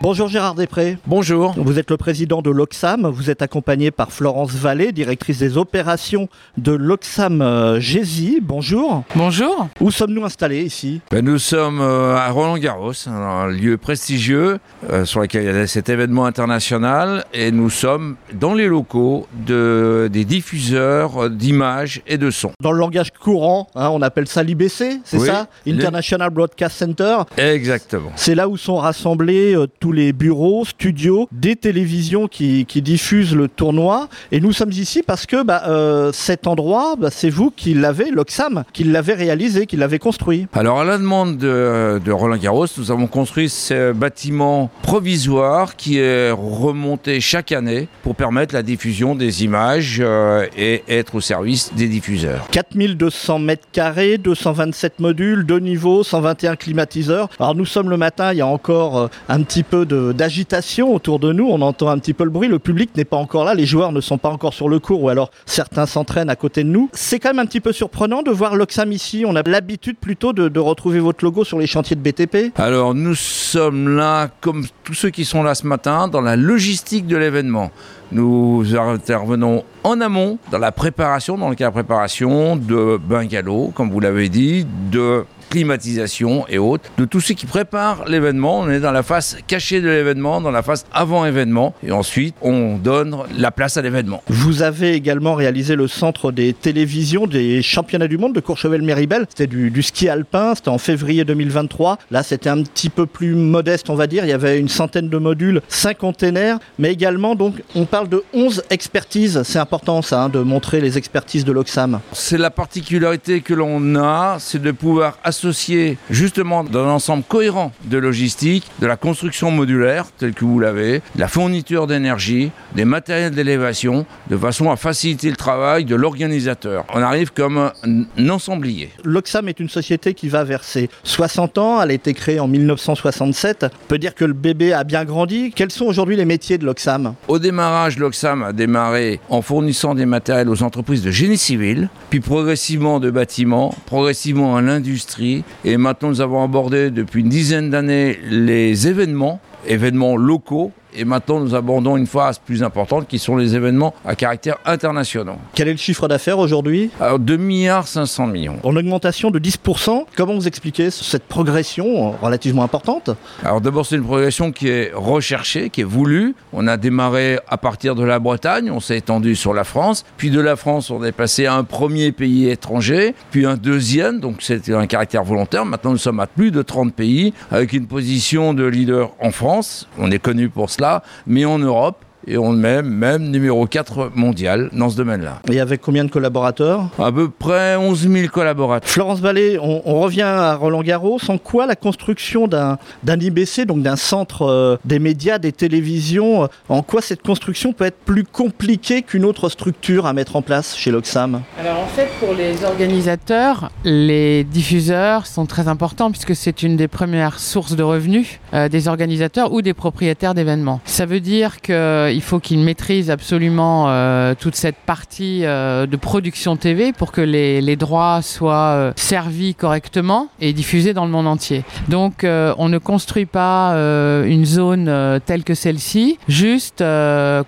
Bonjour Gérard Després. Bonjour. Vous êtes le président de l'Oxam. Vous êtes accompagné par Florence Vallée, directrice des opérations de l'Oxam euh, Gézy. Bonjour. Bonjour. Où sommes-nous installés ici? Ben, nous sommes euh, à Roland-Garros, un lieu prestigieux euh, sur lequel il y a cet événement international et nous sommes dans les locaux de, des diffuseurs d'images et de sons. Dans le langage courant, hein, on appelle ça l'IBC, c'est Oui. ça? International Broadcast Center. Exactement. C'est là où sont rassemblés euh, tous les bureaux, studios, des télévisions qui, qui diffusent le tournoi. Et nous sommes ici parce que bah, euh, cet endroit, bah, c'est vous qui l'avez, l'Oxam, qui l'avez réalisé, qui l'avez construit. Alors à la demande de, de Roland Garros, nous avons construit ce bâtiment provisoire qui est remonté chaque année pour permettre la diffusion des images euh, et être au service des diffuseurs. 4200 mètres carrés, 227 modules, deux niveaux, 121 climatiseurs. Alors nous sommes le matin, il y a encore euh, un petit peu d'agitation autour de nous, on entend un petit peu le bruit, le public n'est pas encore là, les joueurs ne sont pas encore sur le court ou alors certains s'entraînent à côté de nous. C'est quand même un petit peu surprenant de voir l'Oxam ici, on a l'habitude plutôt de, de retrouver votre logo sur les chantiers de BTP. Alors nous sommes là, comme tous ceux qui sont là ce matin, dans la logistique de l'événement. Nous intervenons en amont dans la préparation, dans le cas de préparation de bungalows, comme vous l'avez dit, de climatisation et autres, de tout ce qui prépare l'événement. On est dans la phase cachée de l'événement, dans la phase avant-événement, et ensuite on donne la place à l'événement. Vous avez également réalisé le centre des télévisions des championnats du monde de Courchevel-Méribel. C'était du, du ski alpin, c'était en février 2023. Là, c'était un petit peu plus modeste, on va dire. Il y avait une centaine de modules, 5 containers, mais également, donc, on parle de 11 expertises. C'est important, ça, hein, de montrer les expertises de l'Oxam. C'est la particularité que l'on a, c'est de pouvoir associer justement dans un ensemble cohérent de logistique, de la construction modulaire, telle que vous l'avez, de la fourniture d'énergie, des matériels d'élévation, de façon à faciliter le travail de l'organisateur. On arrive comme un, ensemblier. L'Oxam est une société qui va vers ses 60 ans. Elle a été créée en 1967. On peut dire que le bébé a bien grandi. Quels sont aujourd'hui les métiers de l'Oxam Au démarrage, l'Oxam a démarré en fournissant des matériels aux entreprises de génie civil, puis progressivement de bâtiments, progressivement à l'industrie, et maintenant nous avons abordé depuis une dizaine d'années les événements, événements locaux, et maintenant nous abordons une phase plus importante qui sont les événements à caractère international. Quel est le chiffre d'affaires aujourd'hui Alors 2 milliards 500 millions. En augmentation de 10%, comment vous expliquez cette progression relativement importante Alors d'abord c'est une progression qui est recherchée, qui est voulue. On a démarré à partir de la Bretagne, on s'est étendu sur la France, puis de la France on est passé à un premier pays étranger, puis un deuxième, donc c'était un caractère volontaire. Maintenant nous sommes à plus de 30 pays avec une position de leader en France, on est connu pour mais en Europe. Et on est même, même numéro 4 mondial dans ce domaine-là. Et avec combien de collaborateurs? À peu près 11 000 collaborateurs. Florence Vallée, on, on revient à Roland Garros. En quoi la construction d'un IBC, donc d'un centre euh, des médias, des télévisions, euh, en quoi cette construction peut être plus compliquée qu'une autre structure à mettre en place chez l'Oxam? Alors en fait, pour les organisateurs, les diffuseurs sont très importants puisque c'est une des premières sources de revenus euh, des organisateurs ou des propriétaires d'événements. Ça veut dire qu'il faut qu'ils maîtrisent absolument euh, toute cette partie euh, de production TV pour que les, les droits soient euh, servis correctement et diffusés dans le monde entier. Donc on ne construit pas une zone telle que celle-ci, juste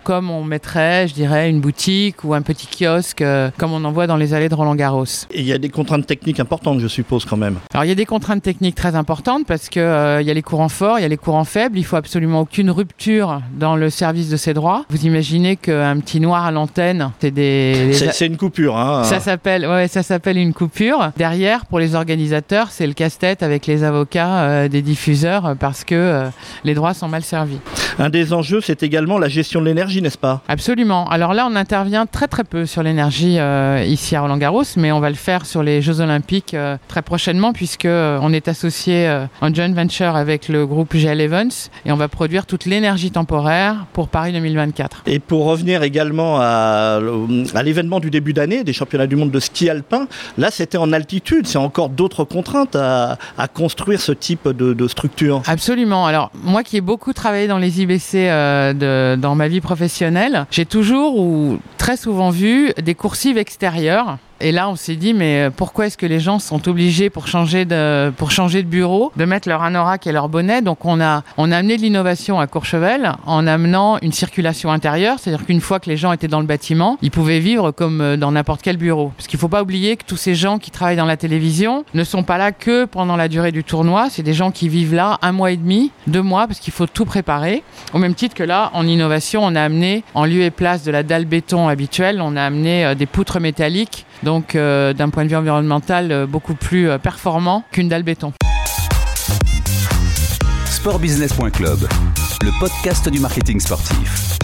comme on mettrait, je dirais, une boutique ou un petit kiosque comme on en voit dans les allées de Roland Garros. Et il y a des contraintes techniques importantes, je suppose, quand même. Alors il y a des contraintes techniques très importantes parce euh, il y a les courants forts, il y a les courants faibles, il faut absolument aucune rupture dans le service de ces droits. Vous imaginez qu'un petit noir à l'antenne, c'est des... C'est une coupure. Hein. Ça s'appelle, ouais, ça s'appelle une coupure. Derrière, pour les organisateurs, c'est le casse-tête avec les avocats euh, des diffuseurs euh, parce que euh, les droits sont mal servis. Un des enjeux, c'est également la gestion de l'énergie, n'est-ce pas? Absolument. Alors là, on intervient très très peu sur l'énergie euh, ici à Roland Garros, mais on va le faire sur les Jeux Olympiques très prochainement puisque on est associé en joint venture avec le groupe GL Evans et on va produire toute l'énergie temporaire pour Paris 2024. Et pour revenir également à, à l'événement du début d'année des championnats du monde de ski alpin, là c'était en altitude, c'est encore d'autres contraintes à, à construire ce type de, de structure. Absolument. Alors moi qui ai beaucoup travaillé dans les IBC euh, de- dans ma vie professionnelle, j'ai toujours ou très souvent vu des coursives extérieures Et là, on s'est dit, mais euh, pourquoi est-ce que les gens sont obligés pour changer de, pour changer de bureau, de mettre leur anorak et leur bonnet? Donc, on a, on a amené de l'innovation à Courchevel en amenant une circulation intérieure, c'est-à-dire qu'une fois que les gens étaient dans le bâtiment, ils pouvaient vivre comme euh, dans n'importe quel bureau. Parce qu'il ne faut pas oublier que tous ces gens qui travaillent dans la télévision ne sont pas là que pendant la durée du tournoi. C'est des gens qui vivent là un mois et demi, deux mois, parce qu'il faut tout préparer. Au même titre que là, en innovation, on a amené, en lieu et place de la dalle béton habituelle, on a amené euh, des poutres métalliques, euh, d'un point de vue environnemental, euh, beaucoup plus performant qu'une dalle béton. Sportbusiness.club, le podcast du marketing sportif.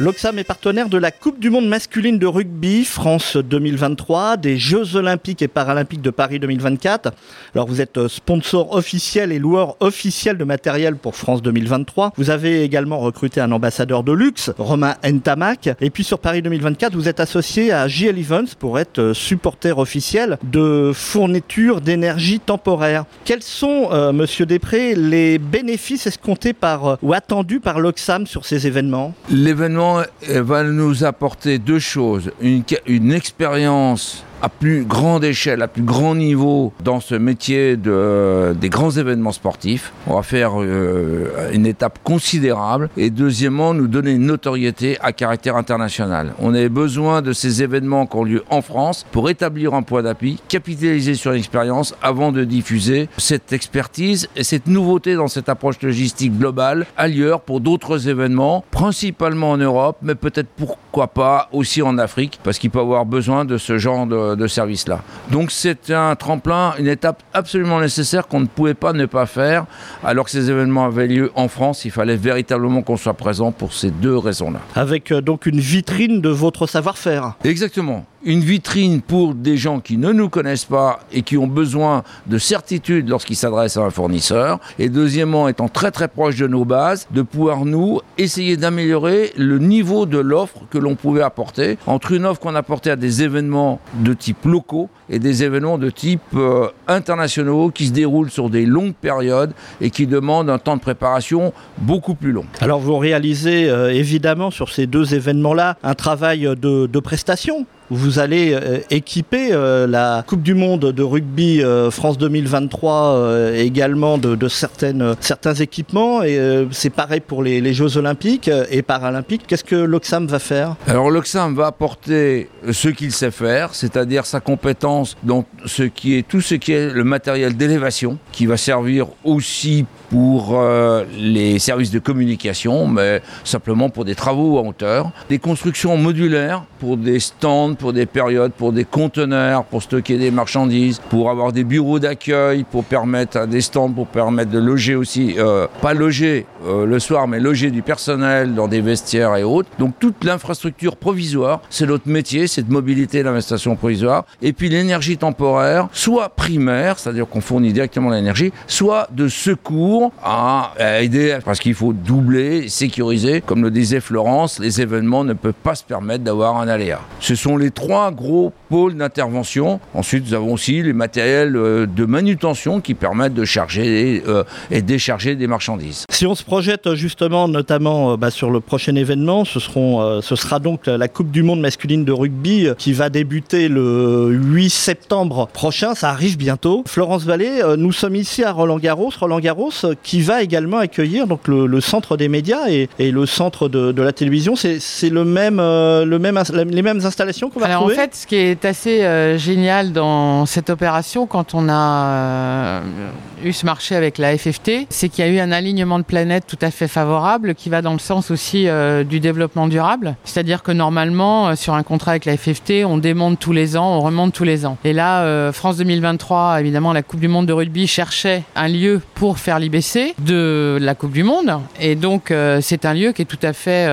L'Oxam est partenaire de la Coupe du monde masculine de rugby France 2023, des Jeux olympiques et paralympiques de Paris 2024. Alors vous êtes euh, sponsor officiel et loueur officiel de matériel pour France 2023. Vous avez également recruté un ambassadeur de luxe, Romain Ntamak. Et puis sur Paris 2024, vous êtes associé à JL Events pour être euh, supporter officiel de fourniture d'énergie temporaire. Quels sont, euh, Monsieur Després, les bénéfices escomptés par ou attendus par l'Oxam sur ces événements? L'événement va nous apporter deux choses. Une, une expérience à plus grande échelle, à plus grand niveau dans ce métier de, des grands événements sportifs. On va faire euh, une étape considérable et deuxièmement nous donner une notoriété à caractère international. On a besoin de ces événements qui ont lieu en France pour établir un point d'appui, capitaliser sur l'expérience avant de diffuser cette expertise et cette nouveauté dans cette approche logistique globale ailleurs pour d'autres événements, principalement en Europe, mais peut-être pourquoi pas aussi en Afrique parce qu'il peut avoir besoin de ce genre de de, service-là. Donc c'est un tremplin, une étape absolument nécessaire qu'on ne pouvait pas ne pas faire, alors que ces événements avaient lieu en France. Il fallait véritablement qu'on soit présent pour ces deux raisons-là. Avec euh, donc une vitrine de votre savoir-faire. Exactement une vitrine pour des gens qui ne nous connaissent pas et qui ont besoin de certitude lorsqu'ils s'adressent à un fournisseur. Et deuxièmement, étant très très proche de nos bases, de pouvoir nous essayer d'améliorer le niveau de l'offre que l'on pouvait apporter entre une offre qu'on apportait à des événements de type locaux et des événements de type euh, internationaux qui se déroulent sur des longues périodes et qui demandent un temps de préparation beaucoup plus long. Alors vous réalisez euh, évidemment sur ces deux événements-là un travail de, de prestation vous allez euh, équiper euh, la Coupe du Monde de rugby euh, France 2023 également de, certains équipements. Et c'est pareil pour les, Jeux Olympiques et Paralympiques. Qu'est-ce que l'Oxam va faire? Alors l'Oxam va apporter ce qu'il sait faire, c'est-à-dire sa compétence dans ce qui est tout ce qui est le matériel d'élévation, qui va servir aussi pour les services de communication, mais simplement pour des travaux en hauteur, des constructions modulaires pour des stands pour des périodes, pour des conteneurs, pour stocker des marchandises, pour avoir des bureaux d'accueil, pour permettre à des stands, pour permettre de loger aussi, euh, pas loger euh, le soir, mais loger du personnel dans des vestiaires et autres. Donc toute l'infrastructure provisoire, c'est notre métier, c'est de mobilité l'investation provisoire. Et puis l'énergie temporaire, soit primaire, c'est-à-dire qu'on fournit directement l'énergie, soit de secours à, aider, parce qu'il faut doubler, sécuriser. Comme le disait Florence, les événements ne peuvent pas se permettre d'avoir un aléa. Ce sont les trois gros pôles d'intervention. Ensuite, nous avons aussi les matériels euh, de manutention qui permettent de charger euh, et décharger des marchandises. Si on se projette euh, justement, notamment bah, sur le prochain événement, ce, seront, ce sera donc la Coupe du Monde masculine de rugby qui va débuter le 8 septembre prochain. Ça arrive bientôt. Florence Vallée, nous sommes ici à Roland Garros. Qui va également accueillir donc le, centre des médias et, le centre de, la télévision. C'est le même, le même, les mêmes installations alors en fait, ce qui est assez euh, génial dans cette opération, quand on a euh, eu ce marché avec la FFT, c'est qu'il y a eu un alignement de planètes tout à fait favorable qui va dans le sens aussi euh, du développement durable. C'est-à-dire que normalement, sur un contrat avec la FFT, on démonte tous les ans, on remonte tous les ans. Et là, France 2023, évidemment, la Coupe du Monde de rugby cherchait un lieu pour faire de la Coupe du Monde. Et donc, c'est un lieu qui est tout à fait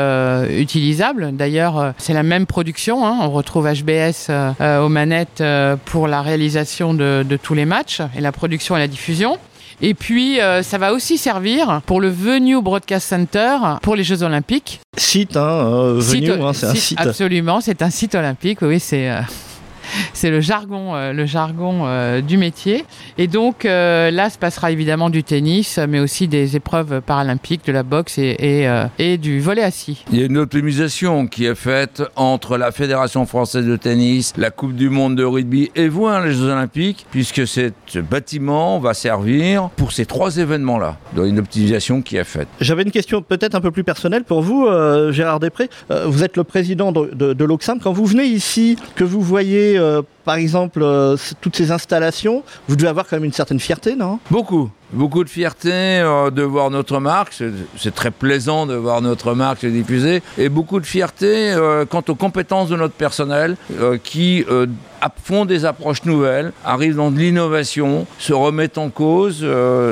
utilisable. D'ailleurs, c'est la même production. Hein. On retrouve HBS euh, euh, aux manettes euh, pour la réalisation de, tous les matchs et la production et la diffusion. Et puis, ça va aussi servir pour le Venue Broadcast Center pour les Jeux Olympiques. Site, hein, Venue, hein, c'est un site. Absolument, c'est un site olympique, oui, c'est c'est le jargon, euh, le jargon euh, du métier. Et donc euh, là, se passera évidemment du tennis, mais aussi des épreuves paralympiques, de la boxe et, et, euh, et du volet assis. Il y a une optimisation qui est faite entre la Fédération française de tennis, la Coupe du monde de rugby et vous, hein, les Jeux olympiques, puisque ce bâtiment va servir pour ces trois événements-là. Donc une optimisation qui est faite. J'avais une question peut-être un peu plus personnelle pour vous, euh, Gérard Després. Euh, vous êtes le président de, de, de l'Oxam. Quand vous venez ici, que vous voyez euh, par exemple euh, toutes ces installations, vous devez avoir quand même une certaine fierté, non? Beaucoup. Beaucoup de fierté euh, de voir notre marque, c'est très plaisant de voir notre marque se diffuser, et beaucoup de fierté euh, quant aux compétences de notre personnel qui font des approches nouvelles, arrivent dans de l'innovation, se remettent en cause,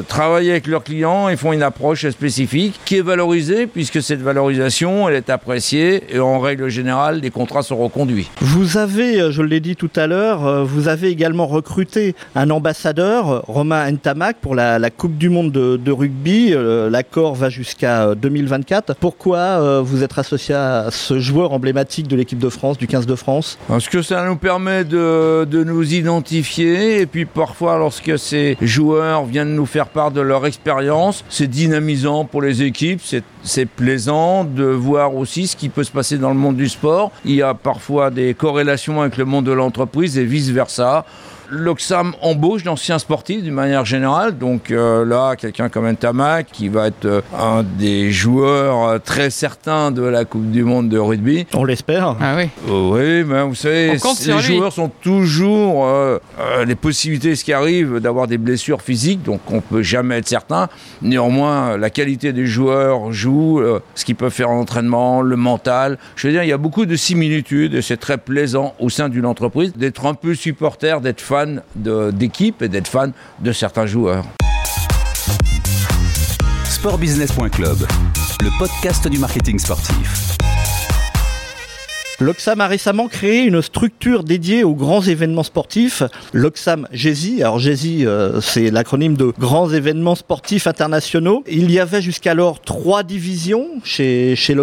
travaillent avec leurs clients et font une approche spécifique qui est valorisée puisque cette valorisation elle est appréciée et en règle générale les contrats sont reconduits. Vous avez, je l'ai dit tout à l'heure, euh, vous avez également recruté un ambassadeur, Romain Ntamak, pour la, Coupe du Monde de, rugby. Euh, L'accord va jusqu'à euh, 2024. Pourquoi euh, vous êtes associé à ce joueur emblématique de l'équipe de France, du 15 de France? Parce que ça nous permet de, nous identifier et puis parfois lorsque ces joueurs viennent nous faire part de leur expérience, c'est dynamisant pour les équipes, c'est plaisant de voir aussi ce qui peut se passer dans le monde du sport. Il y a parfois des corrélations avec le monde de l'entreprise et vice-versa. L'Oxam embauche d'anciens sportifs d'une manière générale. Donc euh, là, quelqu'un comme Ntamak, qui va être euh, un des joueurs euh, très certains de la Coupe du Monde de rugby, On l'espère. Ah oui. Oui, mais vous savez, les lui. joueurs sont toujours euh, euh, les possibilités, ce qui arrive, d'avoir des blessures physiques, donc on peut jamais être certain. Néanmoins, la qualité des joueurs joue, euh, ce qu'ils peuvent faire en entraînement, le mental. Je veux dire, il y a beaucoup de similitudes et c'est très plaisant au sein d'une entreprise d'être un peu supporter, d'être fan d'équipe et d'être fan de certains joueurs. Sportbusiness.club, le podcast du marketing sportif. L'Oxam a récemment créé une structure dédiée aux grands événements sportifs, l'Oxam GESI. Alors GESI, euh, c'est l'acronyme de Grands événements sportifs internationaux. Il y avait jusqu'alors trois divisions chez, chez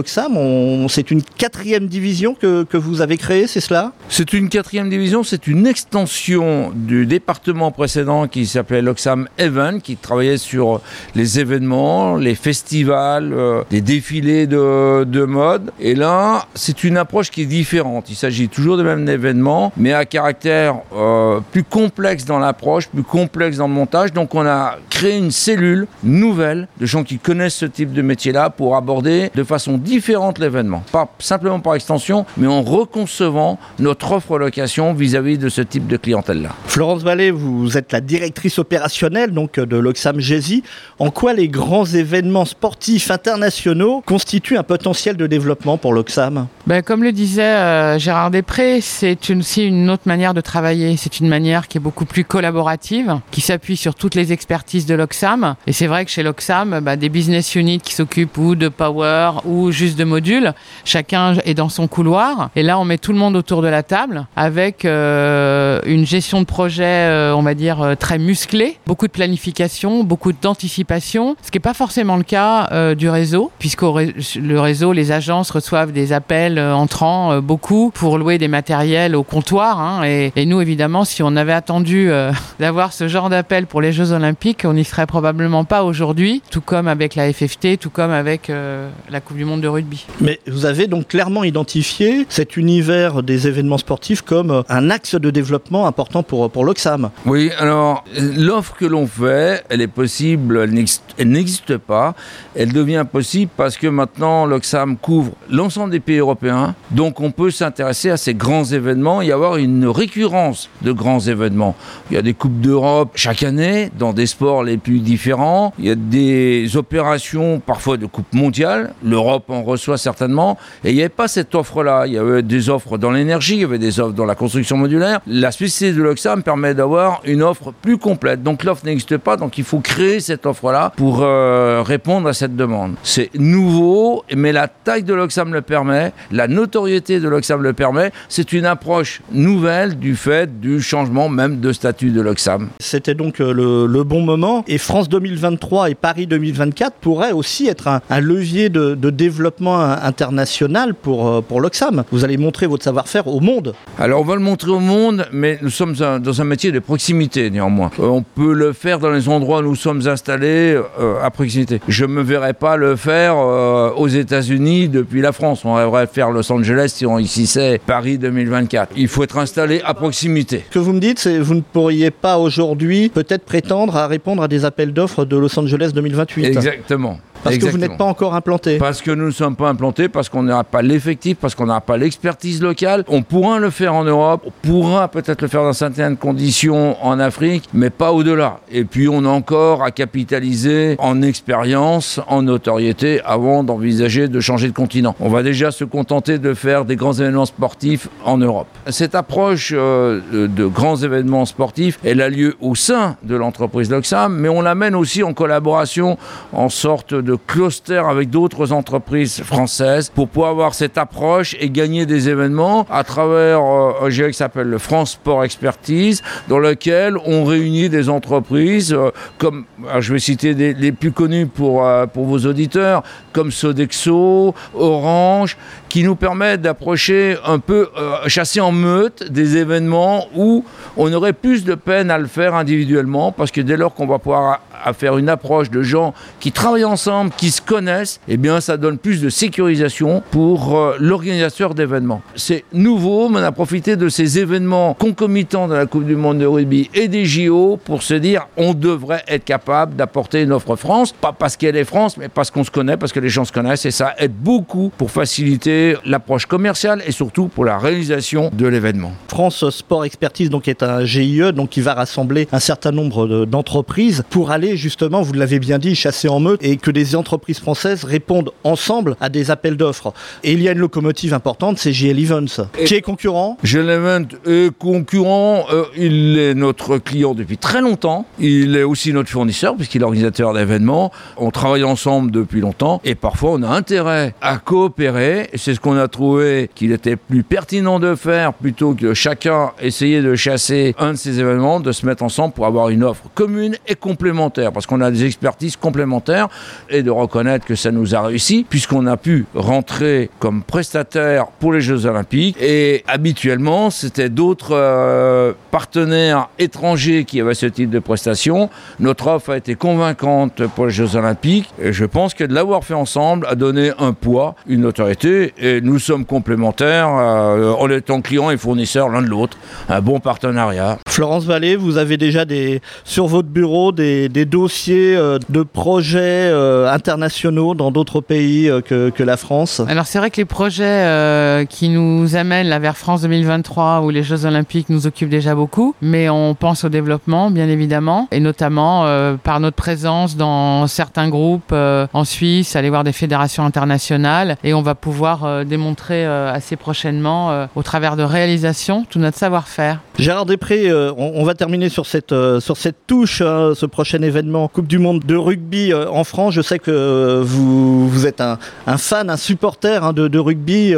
C'est une quatrième division que, que vous avez créée, c'est cela? C'est une quatrième division, c'est une extension du département précédent qui s'appelait l'Oxam Event, qui travaillait sur les événements, les festivals, euh, les défilés de, de mode. Et là, c'est une approche qui différente. Il s'agit toujours de même événements, mais à caractère euh, plus complexe dans l'approche, plus complexe dans le montage. Donc on a créé une cellule nouvelle de gens qui connaissent ce type de métier-là pour aborder de façon différente l'événement. Pas simplement par extension, mais en reconcevant notre offre location vis-à-vis de ce type de clientèle-là. Florence Vallée, vous êtes la directrice opérationnelle donc de l'Oxam GESI. En quoi les grands événements sportifs internationaux constituent un potentiel de développement pour l'Oxam Ben, comme le disait euh, Gérard Després, c'est aussi une autre manière de travailler. C'est une manière qui est beaucoup plus collaborative, qui s'appuie sur toutes les expertises de l'Oxam. Et c'est vrai que chez l'Oxam, bah, des business units qui s'occupent ou de power ou juste de modules, chacun est dans son couloir. Et là, on met tout le monde autour de la table avec euh, une gestion de projet, euh, on va dire, très musclée, beaucoup de planification, beaucoup d'anticipation, ce qui n'est pas forcément le cas du réseau, puisque le réseau, les agences reçoivent des appels entrants, euh, beaucoup, pour louer des matériels au comptoir. hein, et, et nous, évidemment, si on avait attendu euh, d'avoir ce genre d'appel pour les Jeux Olympiques, on n'y serait probablement pas aujourd'hui, tout comme avec la FFT, tout comme avec euh, la Coupe du Monde de rugby. Mais vous avez donc clairement identifié cet univers des événements sportifs comme un axe de développement important pour, pour l'Oxam. Oui, alors l'offre que l'on fait, elle est possible, elle n'existe- elle n'existe pas. Elle devient possible parce que maintenant l'Oxam couvre l'ensemble des pays européens. Donc on peut s'intéresser à ces grands événements et avoir une récurrence de grands événements. Il y a des Coupes d'Europe chaque année dans des sports les plus différents. Il y a des opérations parfois de Coupe mondiale. L'Europe en reçoit certainement. Et il n'y avait pas cette offre-là. Il y avait des offres dans l'énergie, il y avait des offres dans la construction modulaire. La spécificité de l'Oxam permet d'avoir une offre plus complète. Donc l'offre n'existe pas, donc il faut créer cette offre-là pour euh, répondre à cette demande. C'est nouveau, mais la taille de l'Oxam le permet, La notoriété de l'Oxam le permet. C'est une approche nouvelle du fait du changement même de statut de l'Oxam. C'était donc euh, le, le, bon moment. Et France 2023 et Paris 2024 pourraient aussi être un, un levier de, de, développement international pour, euh, pour l'Oxam. Vous allez montrer votre savoir-faire au monde. Alors on va le montrer au monde, mais nous sommes un, dans un métier de proximité néanmoins. Euh, on peut le faire dans les endroits où nous sommes installés euh, à proximité. Je ne me verrais pas le faire euh, aux États-Unis depuis la France. On rêverait faire Los Angeles ici c'est Paris 2024. Il faut être installé à proximité. Ce que vous me dites, c'est vous ne pourriez pas aujourd'hui peut-être prétendre à répondre à des appels d'offres de Los Angeles 2028. Exactement. Parce Exactement. que vous n'êtes pas encore implanté. Parce que nous ne sommes pas implantés, parce qu'on n'aura pas l'effectif, parce qu'on n'aura pas l'expertise locale. On pourra le faire en Europe, on pourra peut-être le faire dans certaines conditions en Afrique, mais pas au-delà. Et puis on a encore à capitaliser en expérience, en notoriété, avant d'envisager de changer de continent. On va déjà se contenter de faire des grands événements sportifs en Europe. Cette approche euh, de grands événements sportifs, elle a lieu au sein de l'entreprise Loxam, mais on l'amène aussi en collaboration, en sorte de cluster avec d'autres entreprises françaises pour pouvoir avoir cette approche et gagner des événements à travers euh, un GIE qui s'appelle le France Sport Expertise, dans lequel on réunit des entreprises euh, comme, je vais citer les plus connus pour, euh, pour vos auditeurs, comme Sodexo, Orange, qui nous permettent d'approcher un peu, euh, chasser en meute des événements où on aurait plus de peine à le faire individuellement, parce que dès lors qu'on va pouvoir faire une approche de gens qui travaillent ensemble, qui se connaissent, eh bien ça donne plus de sécurisation pour euh, l'organisateur d'événements. C'est nouveau, mais on a profité de ces événements concomitants de la Coupe du Monde de rugby et des JO pour se dire on devrait être capable d'apporter une offre France, pas parce qu'elle est France, mais parce qu'on se connaît, parce que les gens se connaissent et ça aide beaucoup pour faciliter l'approche commerciale et surtout pour la réalisation de l'événement. France Sport Expertise donc est un GIE donc qui va rassembler un certain nombre d'entreprises pour aller justement, vous l'avez bien dit, chasser en meute et que des entreprises françaises répondent ensemble à des appels d'offres. Et il y a une locomotive importante, c'est JL Events, et qui est concurrent? JL Events est concurrent, euh, il est notre client depuis très longtemps, il est aussi notre fournisseur puisqu'il est organisateur d'événements, on travaille ensemble depuis longtemps et parfois on a intérêt à coopérer, c'est ce qu'on a trouvé qu'il était plus pertinent de faire plutôt que chacun essayer de chasser un de ces événements, de se mettre ensemble pour avoir une offre commune et complémentaire. Parce qu'on a des expertises complémentaires et de reconnaître que ça nous a réussi puisqu'on a pu rentrer comme prestataire pour les Jeux Olympiques. Et habituellement c'était d'autres euh, partenaires étrangers qui avaient ce type de prestation. Notre offre a été convaincante pour les Jeux Olympiques. Et je pense que de l'avoir fait ensemble a donné un poids, une autorité et nous sommes complémentaires euh, en étant clients et fournisseurs l'un de l'autre. Un bon partenariat. Florence Vallée, vous avez déjà des, sur votre bureau des, des dossiers euh, de projets euh, internationaux dans d'autres pays euh, que, que, la France? Alors c'est vrai que les projets euh, qui nous amènent là, vers France 2023 où les Jeux Olympiques nous occupent déjà beaucoup, mais on pense au développement bien évidemment, et notamment euh, par notre présence dans certains groupes euh, en Suisse, aller voir des fédérations internationales, et on va pouvoir euh, démontrer euh, assez prochainement euh, au travers de réalisations tout notre savoir-faire. Gérard Després, euh, on, va terminer sur cette, euh, sur cette touche, hein, ce prochain événement Coupe du Monde de rugby euh, en France. Je sais que vous, êtes un, fan, un supporter hein, de, rugby.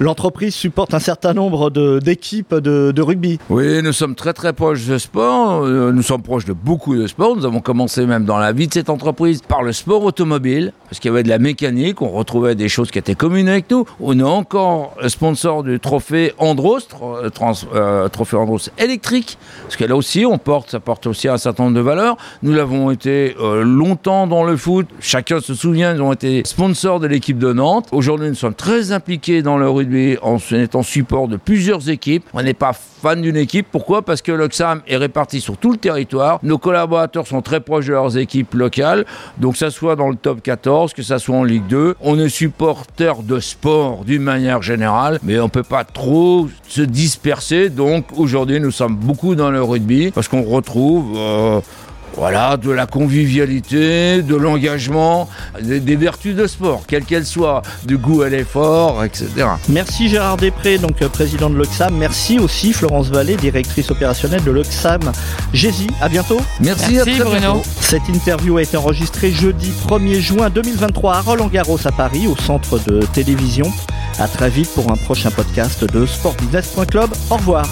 L'entreprise supporte un certain nombre d'équipes de, de, rugby. Oui, nous sommes très très proches de sport. Nous sommes proches de beaucoup de sports. Nous avons commencé même dans la vie de cette entreprise par le sport automobile, parce qu'il y avait de la mécanique, on retrouvait des choses qui étaient communes avec nous. On est encore sponsor du trophée Andros, trans, euh, trophée Andros électrique, parce que là aussi on porte, ça porte aussi un certain nombre de valeurs. Nous l'avons été euh, longtemps dans le foot. Chacun se souvient, ils ont été sponsors de l'équipe de Nantes. Aujourd'hui, nous sommes très impliqués dans le rugby en étant support de plusieurs équipes. On n'est pas fan d'une équipe. Pourquoi? Parce que l'Oxam est réparti sur tout le territoire. Nos collaborateurs sont très proches de leurs équipes locales. Donc, ça soit dans le top 14, que ça soit en Ligue 2. On est supporter de sport d'une manière générale, mais on ne peut pas trop se disperser. Donc, aujourd'hui, nous sommes beaucoup dans le rugby parce qu'on retrouve. Euh, voilà, de la convivialité, de l'engagement, des, des, vertus de sport, quelles qu'elles soient, du goût à l'effort, etc. Merci Gérard Després, donc euh, président de l'Oxam. Merci aussi Florence Vallée, directrice opérationnelle de l'Oxam. Jési, à bientôt. Merci, Merci à Bruno. Bientôt. Cette interview a été enrogistrée jeudi 1er juin 2023 à Roland Garros à Paris, au centre de télévision. À très vite pour un prochain podcast de sportbusiness.club. Au revoir.